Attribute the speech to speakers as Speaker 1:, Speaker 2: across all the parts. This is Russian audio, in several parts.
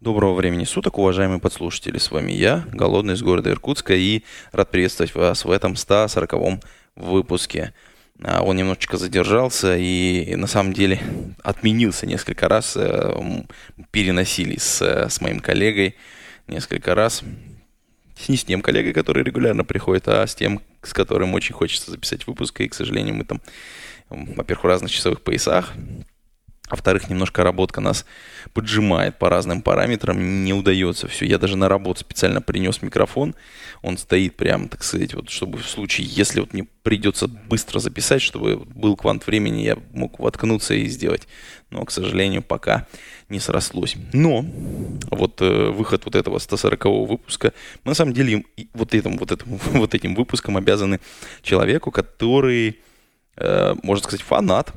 Speaker 1: Доброго времени суток, уважаемые подслушатели. С вами я, Голодный из города Иркутска, и рад приветствовать вас в этом 140-м выпуске. А, он немножечко задержался и на самом деле отменился несколько раз. Э, переносили с, с моим коллегой несколько раз. Не с тем коллегой, который регулярно приходит, а с тем, с которым очень хочется записать выпуск. И, к сожалению, мы там, во-первых, в разных часовых поясах, во-вторых, немножко работка нас поджимает по разным параметрам, не удается все. Я даже на работу специально принес микрофон, он стоит прям, так сказать, вот, чтобы в случае, если вот мне придется быстро записать, чтобы был квант времени, я мог воткнуться и сделать. Но, к сожалению, пока не срослось. Но вот э, выход вот этого 140 выпуска, мы на самом деле вот этим, вот этим, вот этим выпуском обязаны человеку, который, э, можно сказать, фанат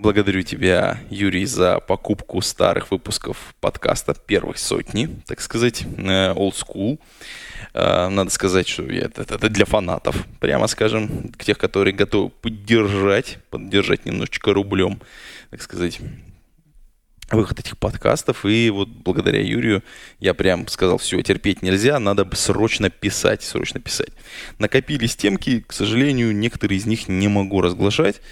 Speaker 1: Благодарю тебя, Юрий, за покупку старых выпусков подкаста первых сотни, так сказать, э, old school. Э, надо сказать, что это, это для фанатов, прямо скажем, тех, которые готовы поддержать, поддержать немножечко рублем, так сказать, выход этих подкастов. И вот благодаря Юрию я прям сказал, все, терпеть нельзя, надо срочно писать, срочно писать. Накопились темки, к сожалению, некоторые из них не могу разглашать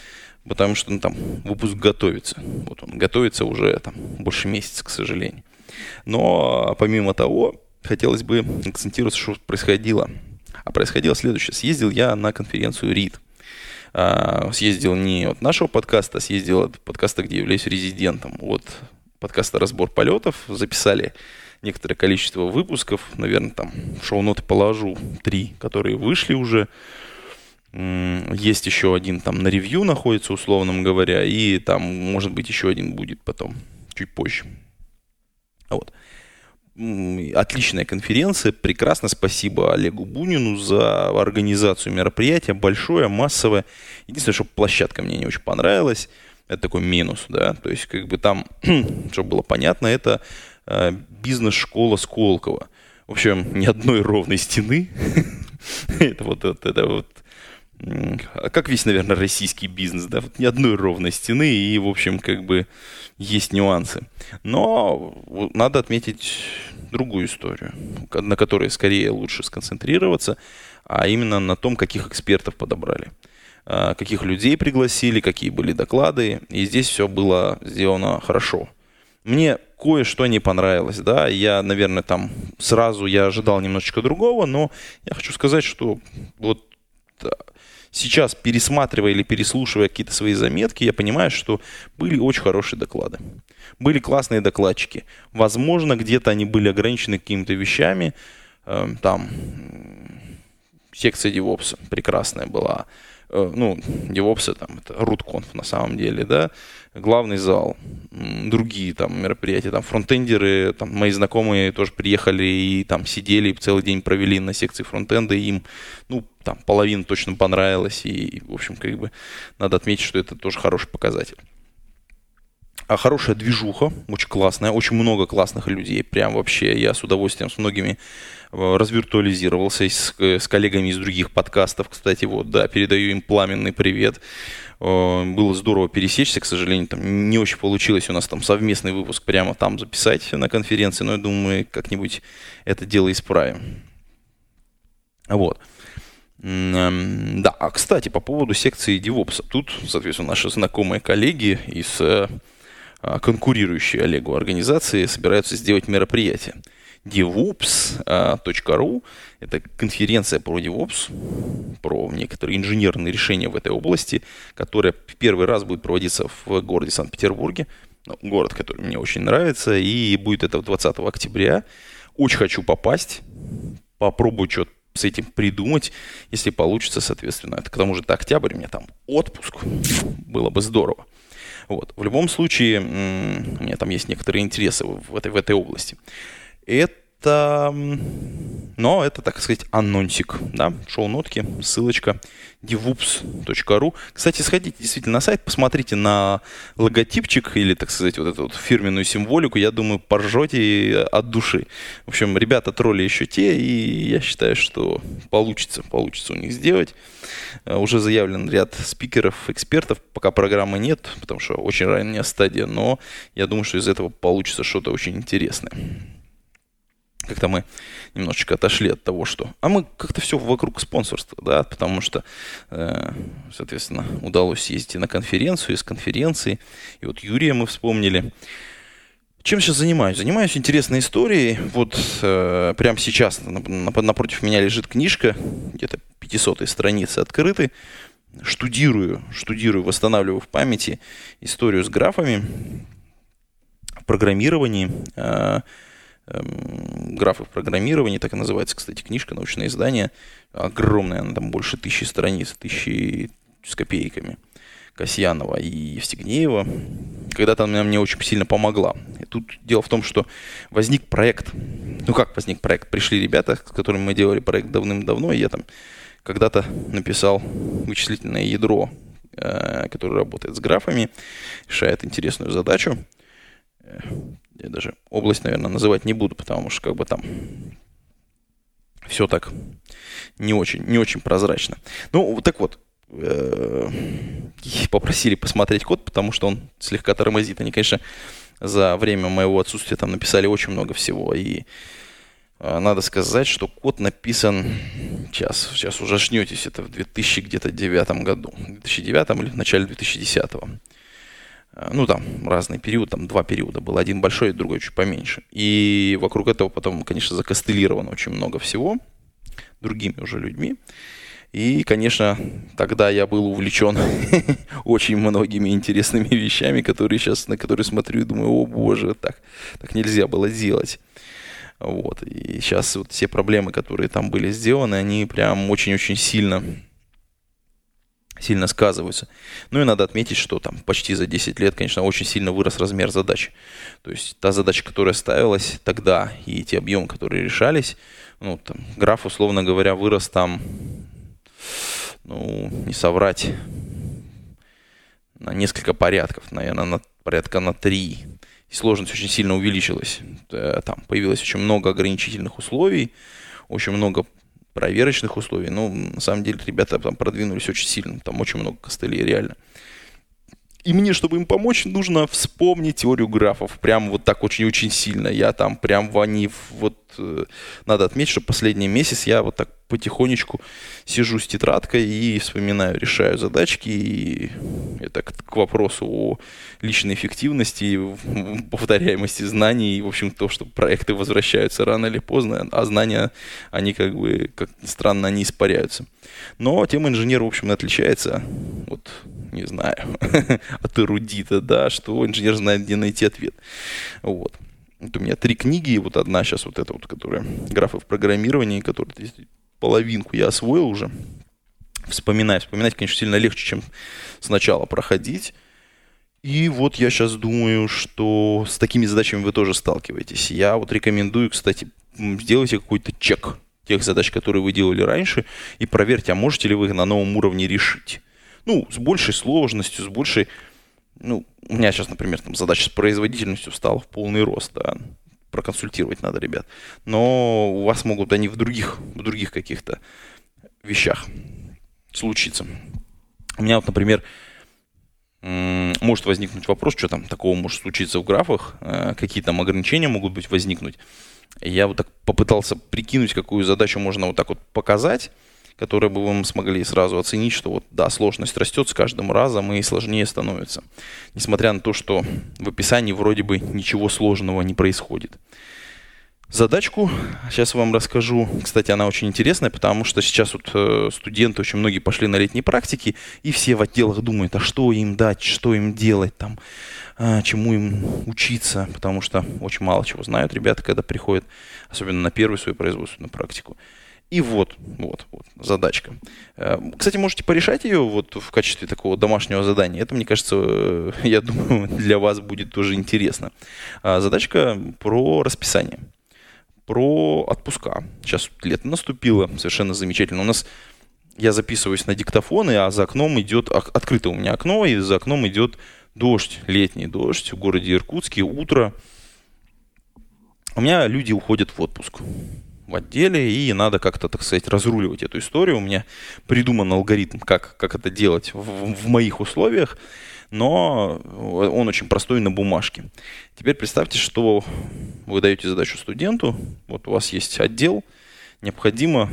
Speaker 1: потому что ну, там выпуск готовится. Вот он готовится уже там больше месяца, к сожалению. Но помимо того, хотелось бы акцентироваться, что происходило. А происходило следующее. Съездил я на конференцию РИД. А, съездил не от нашего подкаста, а съездил от подкаста, где являюсь резидентом. Вот подкаста «Разбор полетов». Записали некоторое количество выпусков. Наверное, там шоу-ноты положу три, которые вышли уже. Есть еще один там на ревью находится, условно говоря, и там, может быть, еще один будет потом, чуть позже. Вот. Отличная конференция, прекрасно. Спасибо Олегу Бунину за организацию мероприятия. Большое, массовое. Единственное, что площадка мне не очень понравилась. Это такой минус, да. То есть, как бы там, чтобы было понятно, это э, бизнес-школа Сколково. В общем, ни одной ровной стены. это вот, это вот как весь, наверное, российский бизнес, да, вот ни одной ровной стены, и, в общем, как бы есть нюансы. Но надо отметить другую историю, на которой скорее лучше сконцентрироваться, а именно на том, каких экспертов подобрали, а, каких людей пригласили, какие были доклады, и здесь все было сделано хорошо. Мне кое-что не понравилось, да, я, наверное, там сразу я ожидал немножечко другого, но я хочу сказать, что вот сейчас, пересматривая или переслушивая какие-то свои заметки, я понимаю, что были очень хорошие доклады. Были классные докладчики. Возможно, где-то они были ограничены какими-то вещами. Эм, там секция DevOps прекрасная была. Э, ну, DevOps там это RootConf на самом деле, да, главный зал, другие там мероприятия, там фронтендеры, там мои знакомые тоже приехали и там сидели, целый день провели на секции фронтенда, и им, ну, там половина точно понравилась, и, в общем, как бы надо отметить, что это тоже хороший показатель. А хорошая движуха, очень классная, очень много классных людей, прям вообще я с удовольствием с многими э, развиртуализировался с, э, с коллегами из других подкастов, кстати, вот, да, передаю им пламенный привет. Э, было здорово пересечься, к сожалению, там не очень получилось у нас там совместный выпуск прямо там записать на конференции, но я думаю, как-нибудь это дело исправим. Вот. Эм, да, а кстати, по поводу секции DevOps. Тут, соответственно, наши знакомые коллеги из конкурирующие Олегу организации собираются сделать мероприятие. devops.ru – это конференция про DevOps, про некоторые инженерные решения в этой области, которая в первый раз будет проводиться в городе Санкт-Петербурге, ну, город, который мне очень нравится, и будет это 20 октября. Очень хочу попасть, попробую что-то с этим придумать, если получится, соответственно. Это к тому же это октябрь, у меня там отпуск, было бы здорово. Вот. В любом случае, у меня там есть некоторые интересы в этой, в этой области. Это но это, так сказать, анонсик, да, шоу-нотки, ссылочка devups.ru. Кстати, сходите действительно на сайт, посмотрите на логотипчик или, так сказать, вот эту вот фирменную символику, я думаю, поржете от души. В общем, ребята тролли еще те, и я считаю, что получится, получится у них сделать. Э, уже заявлен ряд спикеров, экспертов, пока программы нет, потому что очень ранняя стадия, но я думаю, что из этого получится что-то очень интересное как-то мы немножечко отошли от того, что... А мы как-то все вокруг спонсорства, да, потому что, э, соответственно, удалось съездить на конференцию, из конференции, и вот Юрия мы вспомнили. Чем сейчас занимаюсь? Занимаюсь интересной историей. Вот э, прямо сейчас напротив меня лежит книжка, где-то 500 страницы открыты. Штудирую, штудирую, восстанавливаю в памяти историю с графами программировании. Э, Эм, графы в программировании, так и называется, кстати, книжка, научное издание. Огромная, она там больше тысячи страниц, тысячи с копейками. Касьянова и Евстигнеева. Когда-то она мне очень сильно помогла. И тут дело в том, что возник проект. Ну как возник проект? Пришли ребята, с которыми мы делали проект давным-давно, и я там когда-то написал вычислительное ядро, э, которое работает с графами, решает интересную задачу я даже область, наверное, называть не буду, потому что как бы там все так не очень, не очень прозрачно. Ну, так вот, э, попросили посмотреть код, потому что он слегка тормозит. Они, конечно, за время моего отсутствия там написали очень много всего. И э, надо сказать, что код написан, сейчас, сейчас уже ужашнетесь, это в 2000 где-то девятом году, в 2009 или в начале 2010 -го. Э, ну, там, разный период, там, два периода был. Один большой, другой чуть поменьше. И вокруг этого потом, конечно, закостылировано очень много всего другими уже людьми. И, конечно, тогда я был увлечен очень многими интересными вещами, которые сейчас, на которые смотрю и думаю, о боже, так, так нельзя было делать. Вот. И сейчас вот все проблемы, которые там были сделаны, они прям очень-очень сильно сильно сказываются. Ну и надо отметить, что там почти за 10 лет, конечно, очень сильно вырос размер задач. То есть та задача, которая ставилась тогда, и те объемы, которые решались, ну, там, граф, условно говоря, вырос там, ну, не соврать, на несколько порядков, наверное, на порядка на три. И сложность очень сильно увеличилась. Э, там появилось очень много ограничительных условий, очень много проверочных условий. Ну, на самом деле, ребята там продвинулись очень сильно. Там очень много костылей, реально. И мне, чтобы им помочь, нужно вспомнить теорию графов. Прям вот так очень-очень сильно. Я там прям в они... Вот э, надо отметить, что последний месяц я вот так потихонечку сижу с тетрадкой и вспоминаю, решаю задачки. И это к, к вопросу о личной эффективности, повторяемости знаний. И, в общем, то, что проекты возвращаются рано или поздно, а знания, они как бы, как странно, они испаряются. Но тема инженера, в общем, отличается. Вот не знаю, от эрудита, да, что инженер знает, где найти ответ. Вот. Вот у меня три книги, вот одна сейчас вот эта вот, которая графы в программировании, которая половинку я освоил уже. Вспоминать, вспоминать, конечно, сильно легче, чем сначала проходить. И вот я сейчас думаю, что с такими задачами вы тоже сталкиваетесь. Я вот рекомендую, кстати, сделайте какой-то чек тех задач, которые вы делали раньше, и проверьте, а можете ли вы их на новом уровне решить ну, с большей сложностью, с большей... Ну, у меня сейчас, например, там задача с производительностью встала в полный рост, да, проконсультировать надо, ребят. Но у вас могут они в других, в других каких-то вещах случиться. У меня вот, например, может возникнуть вопрос, что там такого может случиться в графах, э, какие там ограничения могут быть возникнуть. Я вот так попытался прикинуть, какую задачу можно вот так вот показать, которые бы вы смогли сразу оценить, что вот, да, сложность растет с каждым разом и сложнее становится. Несмотря на то, что в описании вроде бы ничего сложного не происходит. Задачку сейчас вам расскажу. Кстати, она очень интересная, потому что сейчас вот э, студенты очень многие пошли на летние практики, и все в отделах думают, а что им дать, что им делать, там, э, чему им учиться, потому что очень мало чего знают ребята, когда приходят, особенно на первую свою производственную практику. И вот, вот, вот, задачка. Э, кстати, можете порешать ее вот в качестве такого домашнего задания. Это, мне кажется, э, я думаю, для вас будет тоже интересно. А, задачка про расписание. про отпуска. Сейчас лето наступило, совершенно замечательно. У нас я записываюсь на диктофон, а за окном идет, открыто у меня окно, и за окном идет дождь, летний дождь в городе Иркутске, утро. У меня люди уходят в отпуск в отделе, и надо как-то, так сказать, разруливать эту историю. У меня придуман алгоритм, как, как это делать в, в моих условиях, но он очень простой на бумажке. Теперь представьте, что вы даете задачу студенту, вот у вас есть отдел, необходимо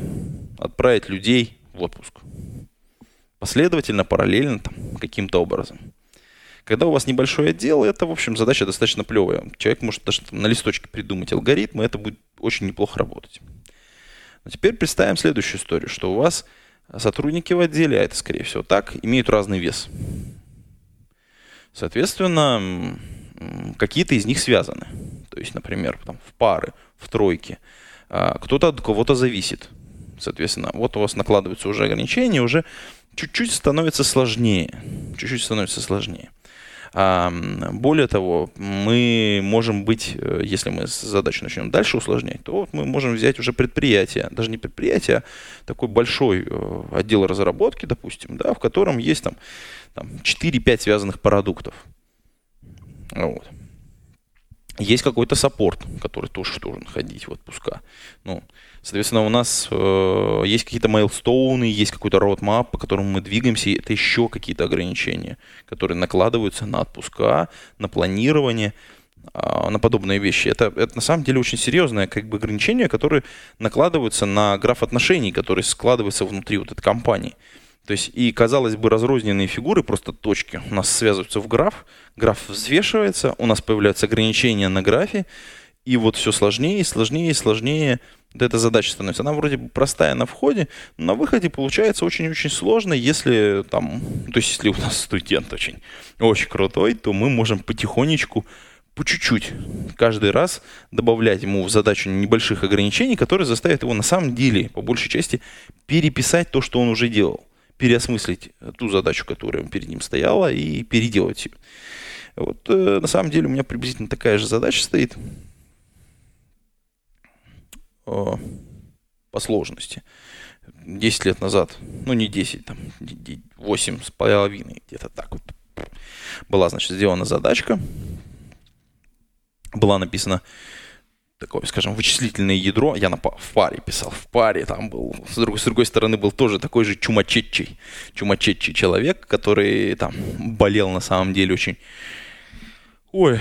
Speaker 1: отправить людей в отпуск. Последовательно, параллельно, там, каким-то образом. Когда у вас небольшой отдел, это, в общем, задача достаточно плевая. Человек может даже на листочке придумать алгоритмы, это будет очень неплохо работать. Но теперь представим следующую историю, что у вас сотрудники в отделе, а это, скорее всего, так, имеют разный вес. Соответственно, какие-то из них связаны. То есть, например, там, в пары, в тройке. А, кто-то от кого-то зависит. Соответственно, вот у вас накладываются уже ограничения, уже чуть-чуть становится сложнее. Чуть-чуть становится сложнее. Более того, мы можем быть, э, если мы задачу начнем дальше усложнять, то вот мы можем взять уже предприятие, даже не предприятие, а такой большой э, отдел разработки, допустим, да, в котором есть там, там 4-5 связанных продуктов. Вот. Есть какой-то саппорт, который тоже должен ходить в отпуска. Ну, соответственно, у нас э, есть какие-то мейлстоуны, есть какой-то roadmap, по которому мы двигаемся, и это еще какие-то ограничения, которые накладываются на отпуска, на планирование, э, на подобные вещи. Это, это на самом деле очень серьезное как бы, ограничение, которые накладываются на граф отношений, который складывается внутри вот этой компании. То есть и, казалось бы, разрозненные фигуры, просто точки у нас связываются в граф, граф взвешивается, у нас появляются ограничения на графе, и вот все сложнее сложнее сложнее вот эта задача становится. Она вроде бы простая на входе, но на выходе получается очень-очень сложно, если там, то есть если у нас студент очень, очень крутой, то мы можем потихонечку по чуть-чуть каждый раз добавлять ему в задачу небольших ограничений, которые заставят его на самом деле, по большей части, переписать то, что он уже делал переосмыслить ту задачу, которая перед ним стояла, и переделать ее. Вот э, на самом деле у меня приблизительно такая же задача стоит э, по сложности. 10 лет назад, ну не 10, там 8 с половиной, где-то так вот, была, значит, сделана задачка, была написана такое, скажем, вычислительное ядро. Я на, в паре писал, в паре там был. С другой, с другой стороны был тоже такой же чумачетчий, чумачетчий человек, который там болел на самом деле очень Ой,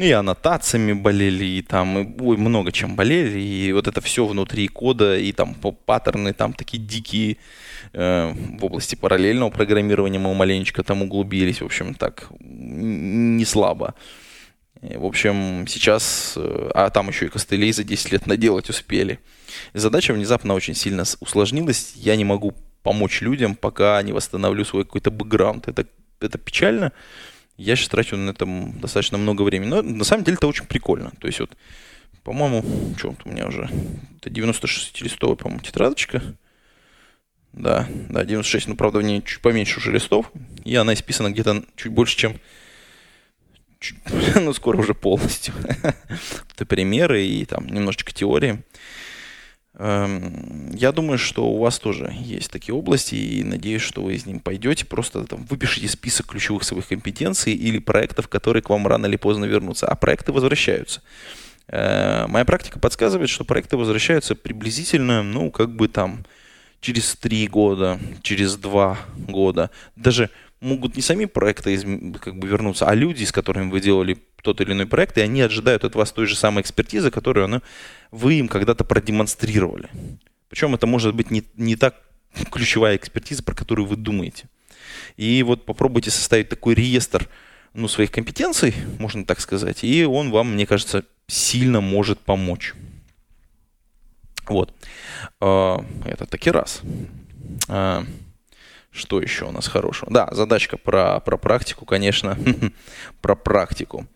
Speaker 1: и аннотациями болели, и там, и, ой, много чем болели, и вот это все внутри кода, и там паттерны там такие дикие э, в области параллельного программирования мы маленечко там углубились, в общем, так, не слабо. В общем, сейчас, э, а там еще и костылей за 10 лет наделать успели. Задача внезапно очень сильно усложнилась. Я не могу помочь людям, пока не восстановлю свой какой-то бэкграунд. Это, это печально. Я сейчас трачу на этом достаточно много времени. Но на самом деле это очень прикольно. То есть вот, по-моему, что у меня уже? Это 96-листовая, по-моему, тетрадочка. Да, да, 96, ну, правда, в ней чуть поменьше уже листов. И она исписана где-то чуть больше, чем ну, скоро уже полностью. Это примеры и там немножечко теории. Эм, я думаю, что у вас тоже есть такие области, и надеюсь, что вы с ним пойдете. Просто там выпишите список ключевых своих компетенций или проектов, которые к вам рано или поздно вернутся. А проекты возвращаются. Э, моя практика подсказывает, что проекты возвращаются приблизительно, ну, как бы там, через три года, через два года. Даже могут не сами проекты как бы вернуться, а люди, с которыми вы делали тот или иной проект, и они ожидают от вас той же самой экспертизы, которую ну, вы им когда-то продемонстрировали. Причем это может быть не, не так ключевая экспертиза, про которую вы думаете. И вот попробуйте составить такой реестр ну, своих компетенций, можно так сказать, и он вам, мне кажется, сильно может помочь. Вот. А, это таки раз. А, что еще у нас хорошего? Да, задачка про, про практику, конечно. про практику.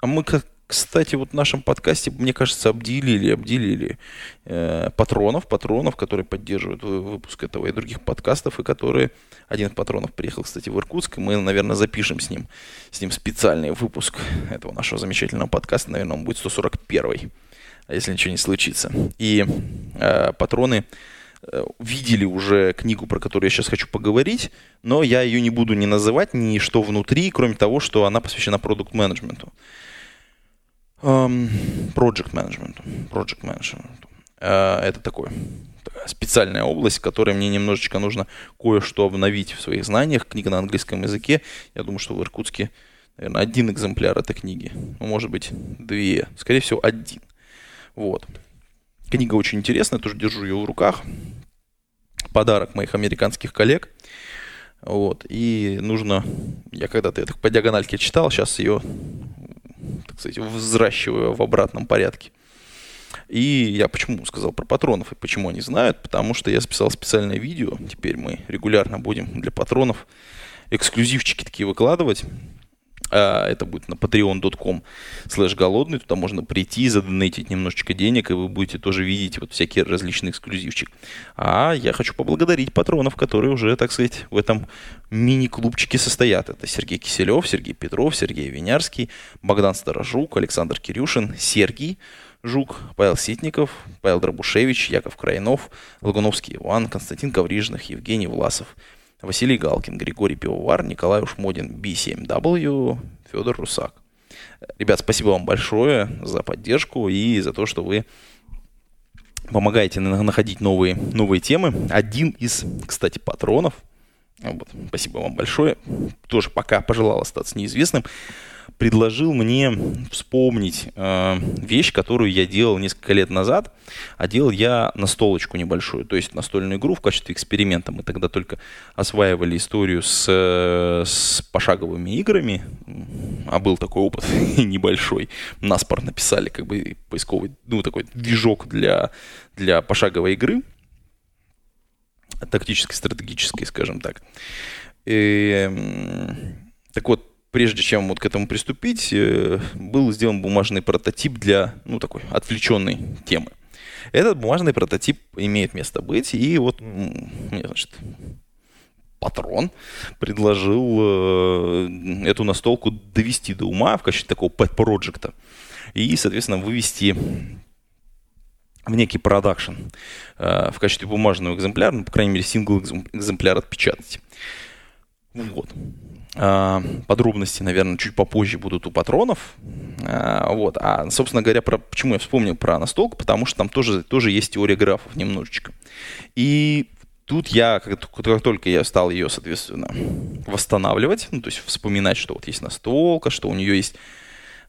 Speaker 1: А мы, кстати, вот в нашем подкасте, мне кажется, обделили, обделили э, патронов, патронов, которые поддерживают выпуск этого и других подкастов, и которые... Один из патронов приехал, кстати, в Иркутск, и мы, наверное, запишем с ним, с ним специальный выпуск этого нашего замечательного подкаста. Наверное, он будет 141 если ничего не случится. И э, патроны видели уже книгу, про которую я сейчас хочу поговорить, но я ее не буду не называть, ни что внутри, кроме того, что она посвящена продукт менеджменту project management. Project management. Uh, это такое специальная область, в которой мне немножечко нужно кое-что обновить в своих знаниях. Книга на английском языке. Я думаю, что в Иркутске, наверное, один экземпляр этой книги. Ну, может быть, две. Скорее всего, один. Вот. Книга очень интересная, тоже держу ее в руках. Подарок моих американских коллег. Вот. И нужно... Я когда-то это по диагональке читал, сейчас ее, так сказать, взращиваю в обратном порядке. И я почему сказал про патронов и почему они знают, потому что я записал специальное видео. Теперь мы регулярно будем для патронов эксклюзивчики такие выкладывать. А, это будет на patreon.com слэш голодный. Туда можно прийти, задонатить немножечко денег, и вы будете тоже видеть вот всякие различные эксклюзивчики. А я хочу поблагодарить патронов, которые уже, так сказать, в этом мини-клубчике состоят. Это Сергей Киселев, Сергей Петров, Сергей Винярский, Богдан Старожук, Александр Кирюшин, Сергей, Жук, Павел Ситников, Павел Дробушевич, Яков Крайнов, Лагуновский Иван, Константин Коврижных, Евгений Власов, Василий Галкин, Григорий Пивовар, Николай Ушмодин, B7W, Федор Русак. Ребят, спасибо вам большое за поддержку и за то, что вы помогаете находить новые, новые темы. Один из, кстати, патронов, вот, спасибо вам большое, тоже пока пожелал остаться неизвестным, предложил мне вспомнить э, вещь, которую я делал несколько лет назад, а делал я настолочку небольшую, то есть настольную игру в качестве эксперимента. Мы тогда только осваивали историю с, с пошаговыми играми, а был такой опыт небольшой. Наспор написали как бы поисковый, ну такой движок для, для пошаговой игры, тактической, стратегической, скажем так. И, так вот, прежде чем вот к этому приступить, э, был сделан бумажный прототип для, ну, такой отвлеченной темы. Этот бумажный прототип имеет место быть, и вот мне, значит, патрон предложил э, эту настолку довести до ума в качестве такого pet проекта и, соответственно, вывести в некий продакшн э, в качестве бумажного экземпляра, ну, по крайней мере, сингл экземпляр отпечатать. Вот. А, подробности, наверное, чуть попозже будут у патронов. А, вот. А, собственно говоря, про, почему я вспомнил про настолку, потому что там тоже, тоже есть теория графов немножечко. И тут я, как, как только я стал ее, соответственно, восстанавливать, ну, то есть вспоминать, что вот есть настолка, что у нее есть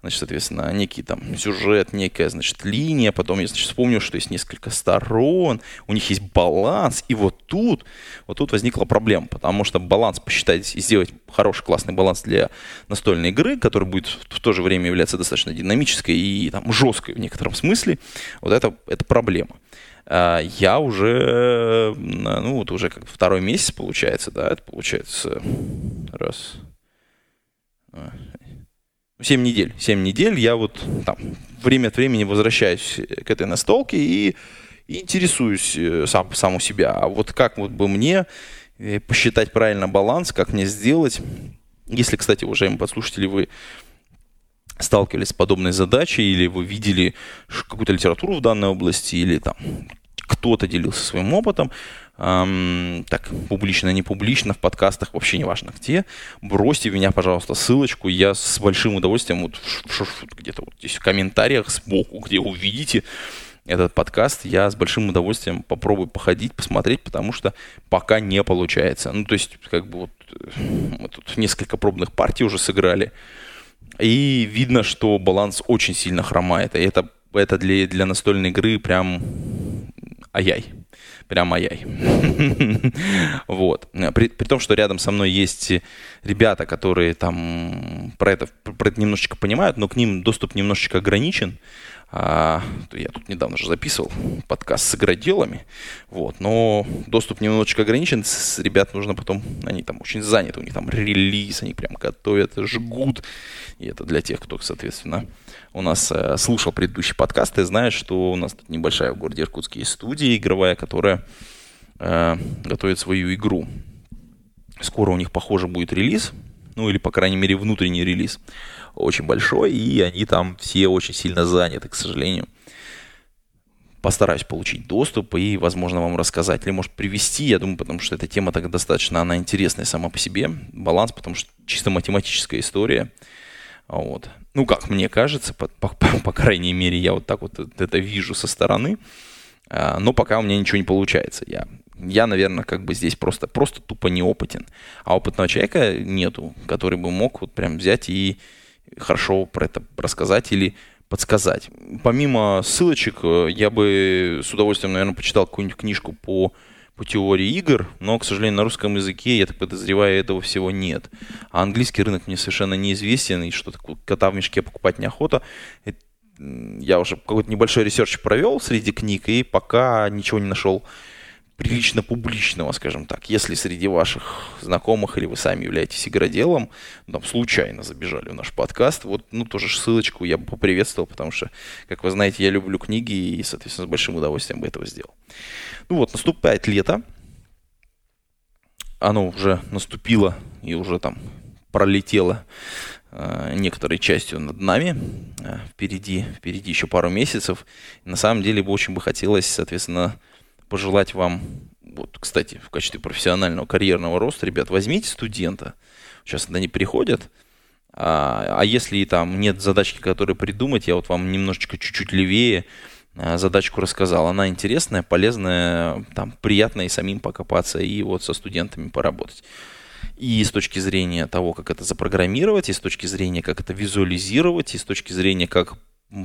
Speaker 1: значит, соответственно, некий там сюжет, некая, значит, линия, потом я, значит, вспомнил, что есть несколько сторон, у них есть баланс, и вот тут, вот тут возникла проблема, потому что баланс посчитать и сделать хороший, классный баланс для настольной игры, который будет в то же время являться достаточно динамической и там жесткой в некотором смысле, вот это, это проблема. А, я уже, ну вот уже как второй месяц получается, да, это получается раз, 7 недель. 7 недель я вот там время от времени возвращаюсь к этой настолке и, интересуюсь э, сам, сам у себя. А вот как вот бы мне э, посчитать правильно баланс, как мне сделать. Если, кстати, уважаемые подслушатели, вы сталкивались с подобной задачей, или вы видели какую-то литературу в данной области, или там кто-то делился своим опытом, эм, так, публично, не публично, в подкастах, вообще не важно где, бросьте меня, пожалуйста, ссылочку, я с большим удовольствием вот где-то вот здесь в комментариях сбоку, где увидите этот подкаст, я с большим удовольствием попробую походить, посмотреть, потому что пока не получается. Ну, то есть, как бы вот мы тут несколько пробных партий уже сыграли, и видно, что баланс очень сильно хромает, и это, это для, для настольной игры прям ай-яй прям ай-яй. вот. При, при том, что рядом со мной есть ребята, которые там про это, про это немножечко понимают, но к ним доступ немножечко ограничен. А, я тут недавно же записывал подкаст с игроделами, вот, но доступ немножечко ограничен, с ребят нужно потом, они там очень заняты, у них там релиз, они прям готовят, жгут, и это для тех, кто, соответственно, у нас э, слушал предыдущий подкаст и знает, что у нас тут небольшая в городе Иркутске студия игровая, которая э, готовит свою игру. Скоро у них, похоже, будет релиз, ну или, по крайней мере, внутренний релиз очень большой, и они там все очень сильно заняты, к сожалению. постараюсь получить доступ и, возможно, вам рассказать. Или, может, привести, я думаю, потому что эта тема так достаточно, она интересная сама по себе. Баланс, потому что чисто математическая история. Вот. Ну, как мне кажется, по, по, по крайней мере, я вот так вот это вижу со стороны. А, но пока у меня ничего не получается. Я, я, наверное, как бы здесь просто, просто тупо неопытен. А опытного человека нету, который бы мог вот прям взять и хорошо про это рассказать или подсказать. Помимо ссылочек, э, я бы с удовольствием, наверное, почитал какую-нибудь книжку по, по теории игр, но, к сожалению, на русском языке, я так подозреваю, этого всего нет. А английский рынок мне совершенно неизвестен, и что-то кота в мешке покупать неохота. Я уже какой-то небольшой research провел среди книг, и пока ничего не нашел прилично публичного, скажем так. Если среди ваших знакомых или вы сами являетесь игроделом, там случайно забежали в наш подкаст, вот, ну, тоже ссылочку я бы поприветствовал, потому что, как вы знаете, я люблю книги и, соответственно, с большим удовольствием бы этого сделал. Ну вот, наступает лето. Оно уже наступило и уже там пролетело э, некоторой частью над нами. Э, впереди, впереди еще пару месяцев. на самом деле бы очень бы хотелось, соответственно, пожелать вам, вот, кстати, в качестве профессионального карьерного роста, ребят, возьмите студента. Сейчас они приходят, а, а если там нет задачки, которые придумать, я вот вам немножечко чуть-чуть левее а, задачку рассказал. Она интересная, полезная, там приятно и самим покопаться, и вот со студентами поработать. И с точки зрения того, как это запрограммировать, и с точки зрения, как это визуализировать, и с точки зрения, как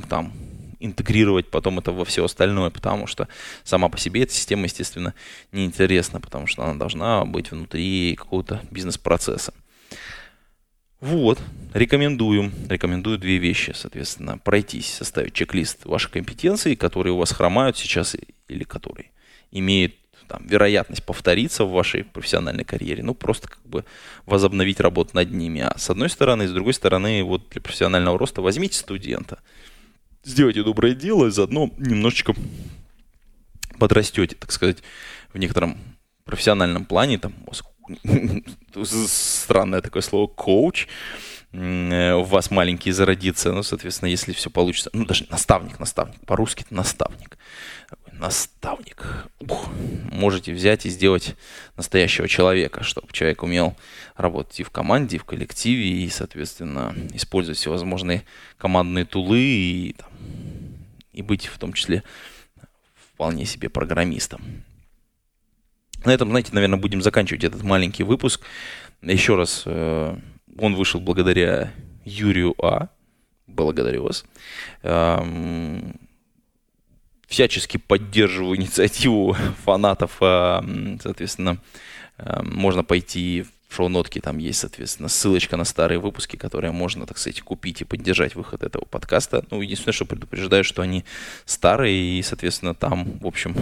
Speaker 1: там интегрировать потом это во все остальное, потому что сама по себе эта система, естественно, неинтересна, потому что она должна быть внутри какого-то бизнес-процесса. Вот, рекомендую, рекомендую две вещи, соответственно, пройтись, составить чек-лист ваших компетенций, которые у вас хромают сейчас или которые имеют там, вероятность повториться в вашей профессиональной карьере, ну, просто как бы возобновить работу над ними. А с одной стороны, с другой стороны, вот для профессионального роста возьмите студента – сделайте доброе дело и заодно немножечко подрастете, так сказать, в некотором профессиональном плане, там, странное такое слово, коуч, э, у вас маленький зародится, ну, соответственно, если все получится, ну, даже наставник, наставник, по-русски это наставник, наставник. Ух, можете взять и сделать настоящего человека, чтобы человек умел работать и в команде, и в коллективе, и, соответственно, использовать всевозможные командные тулы, и, там, и быть в том числе вполне себе программистом. На этом, знаете, наверное, будем заканчивать этот маленький выпуск. Еще раз, э, он вышел благодаря Юрию А. Благодарю вас. Эм, всячески поддерживаю инициативу фанатов. А, соответственно, а, можно пойти в шоу-нотки, там есть, соответственно, ссылочка на старые выпуски, которые можно, так сказать, купить и поддержать выход этого подкаста. Ну, единственное, что предупреждаю, что они старые, и, соответственно, там, в общем,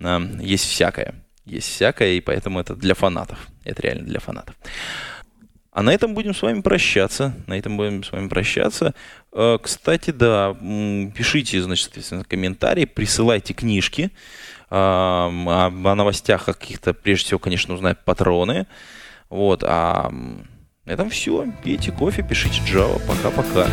Speaker 1: а, есть всякое. Есть всякое, и поэтому это для фанатов. Это реально для фанатов. А на этом будем с вами прощаться. На этом будем с вами прощаться. Э, кстати, да, пишите, значит, соответственно, комментарии, присылайте книжки. О новостях каких-то, прежде всего, конечно, узнают патроны. Вот, а на этом все. Пейте кофе, пишите Java. Пока-пока.